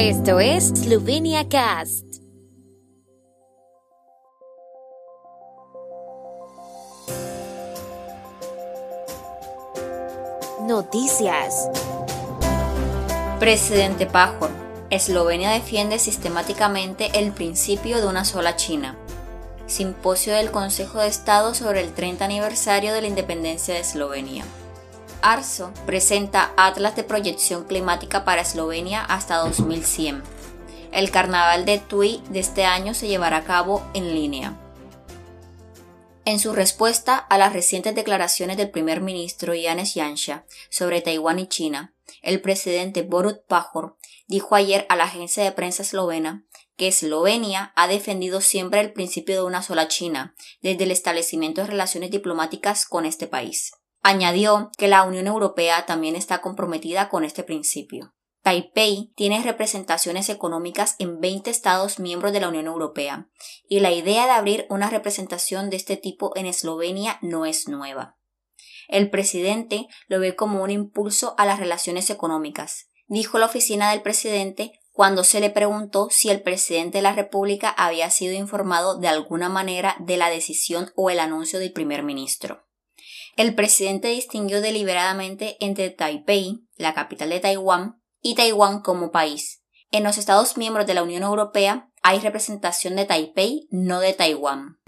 Esto es Slovenia Cast. Noticias. Presidente Pajor. Eslovenia defiende sistemáticamente el principio de una sola China. Simposio del Consejo de Estado sobre el 30 aniversario de la independencia de Eslovenia. ARSO presenta Atlas de Proyección Climática para Eslovenia hasta 2100. El carnaval de Tui de este año se llevará a cabo en línea. En su respuesta a las recientes declaraciones del primer ministro Yanis Yansha sobre Taiwán y China, el presidente Borut Pajor dijo ayer a la agencia de prensa eslovena que Eslovenia ha defendido siempre el principio de una sola China desde el establecimiento de relaciones diplomáticas con este país. Añadió que la Unión Europea también está comprometida con este principio. Taipei tiene representaciones económicas en 20 Estados miembros de la Unión Europea, y la idea de abrir una representación de este tipo en Eslovenia no es nueva. El presidente lo ve como un impulso a las relaciones económicas, dijo la oficina del presidente cuando se le preguntó si el presidente de la República había sido informado de alguna manera de la decisión o el anuncio del primer ministro. El presidente distinguió deliberadamente entre Taipei, la capital de Taiwán, y Taiwán como país. En los Estados miembros de la Unión Europea hay representación de Taipei, no de Taiwán.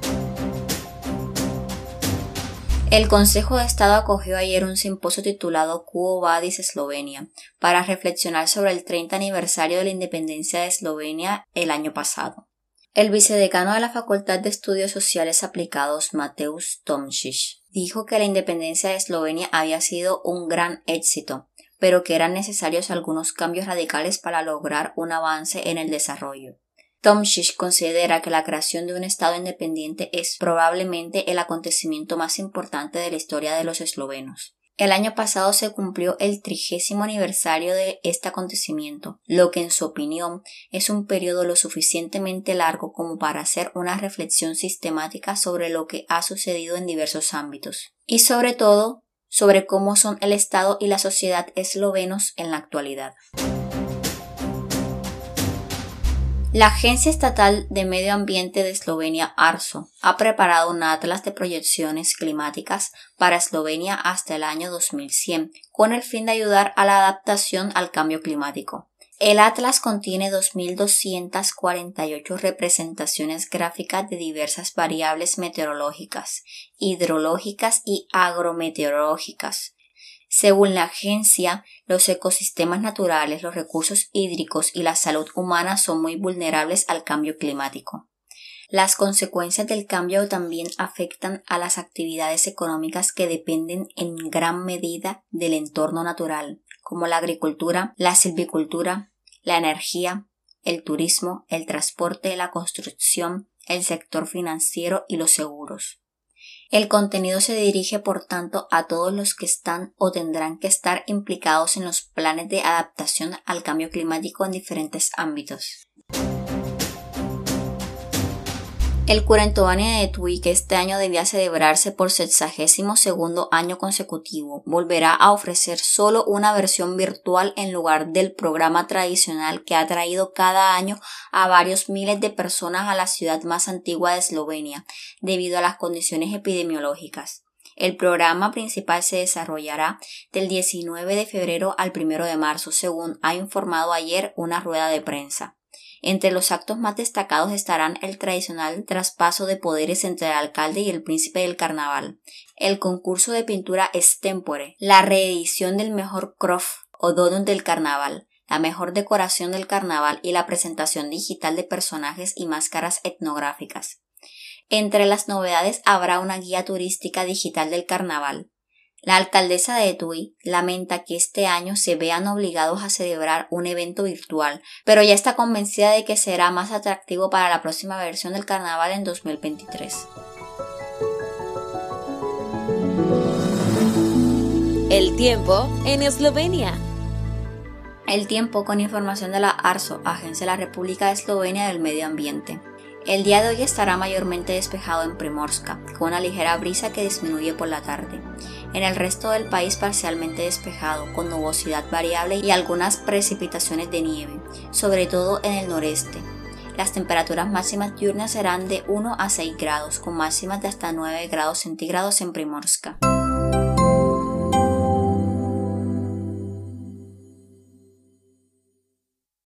El Consejo de Estado acogió ayer un simposio titulado Quo Vadis Eslovenia para reflexionar sobre el 30 aniversario de la independencia de Eslovenia el año pasado. El vicedecano de la Facultad de Estudios Sociales Aplicados, Mateusz Tomšič, dijo que la independencia de Eslovenia había sido un gran éxito, pero que eran necesarios algunos cambios radicales para lograr un avance en el desarrollo. Tomšič considera que la creación de un Estado independiente es probablemente el acontecimiento más importante de la historia de los eslovenos. El año pasado se cumplió el trigésimo aniversario de este acontecimiento, lo que en su opinión es un periodo lo suficientemente largo como para hacer una reflexión sistemática sobre lo que ha sucedido en diversos ámbitos, y sobre todo sobre cómo son el Estado y la sociedad eslovenos en la actualidad. La Agencia Estatal de Medio Ambiente de Eslovenia, ARSO, ha preparado un atlas de proyecciones climáticas para Eslovenia hasta el año 2100, con el fin de ayudar a la adaptación al cambio climático. El atlas contiene 2.248 representaciones gráficas de diversas variables meteorológicas, hidrológicas y agrometeorológicas, según la agencia, los ecosistemas naturales, los recursos hídricos y la salud humana son muy vulnerables al cambio climático. Las consecuencias del cambio también afectan a las actividades económicas que dependen en gran medida del entorno natural, como la agricultura, la silvicultura, la energía, el turismo, el transporte, la construcción, el sector financiero y los seguros. El contenido se dirige, por tanto, a todos los que están o tendrán que estar implicados en los planes de adaptación al cambio climático en diferentes ámbitos. El Curentoania de Tui, que este año debía celebrarse por sexagésimo segundo año consecutivo, volverá a ofrecer solo una versión virtual en lugar del programa tradicional que ha traído cada año a varios miles de personas a la ciudad más antigua de Eslovenia, debido a las condiciones epidemiológicas. El programa principal se desarrollará del 19 de febrero al 1 de marzo, según ha informado ayer una rueda de prensa. Entre los actos más destacados estarán el tradicional traspaso de poderes entre el alcalde y el príncipe del carnaval, el concurso de pintura extempore, la reedición del mejor croft o donut del carnaval, la mejor decoración del carnaval y la presentación digital de personajes y máscaras etnográficas. Entre las novedades habrá una guía turística digital del carnaval, la alcaldesa de Tui lamenta que este año se vean obligados a celebrar un evento virtual, pero ya está convencida de que será más atractivo para la próxima versión del carnaval en 2023. El tiempo en Eslovenia. El tiempo con información de la ARSO, Agencia de la República de Eslovenia del Medio Ambiente. El día de hoy estará mayormente despejado en Primorska, con una ligera brisa que disminuye por la tarde. En el resto del país parcialmente despejado, con nubosidad variable y algunas precipitaciones de nieve, sobre todo en el noreste. Las temperaturas máximas diurnas serán de 1 a 6 grados, con máximas de hasta 9 grados centígrados en Primorska.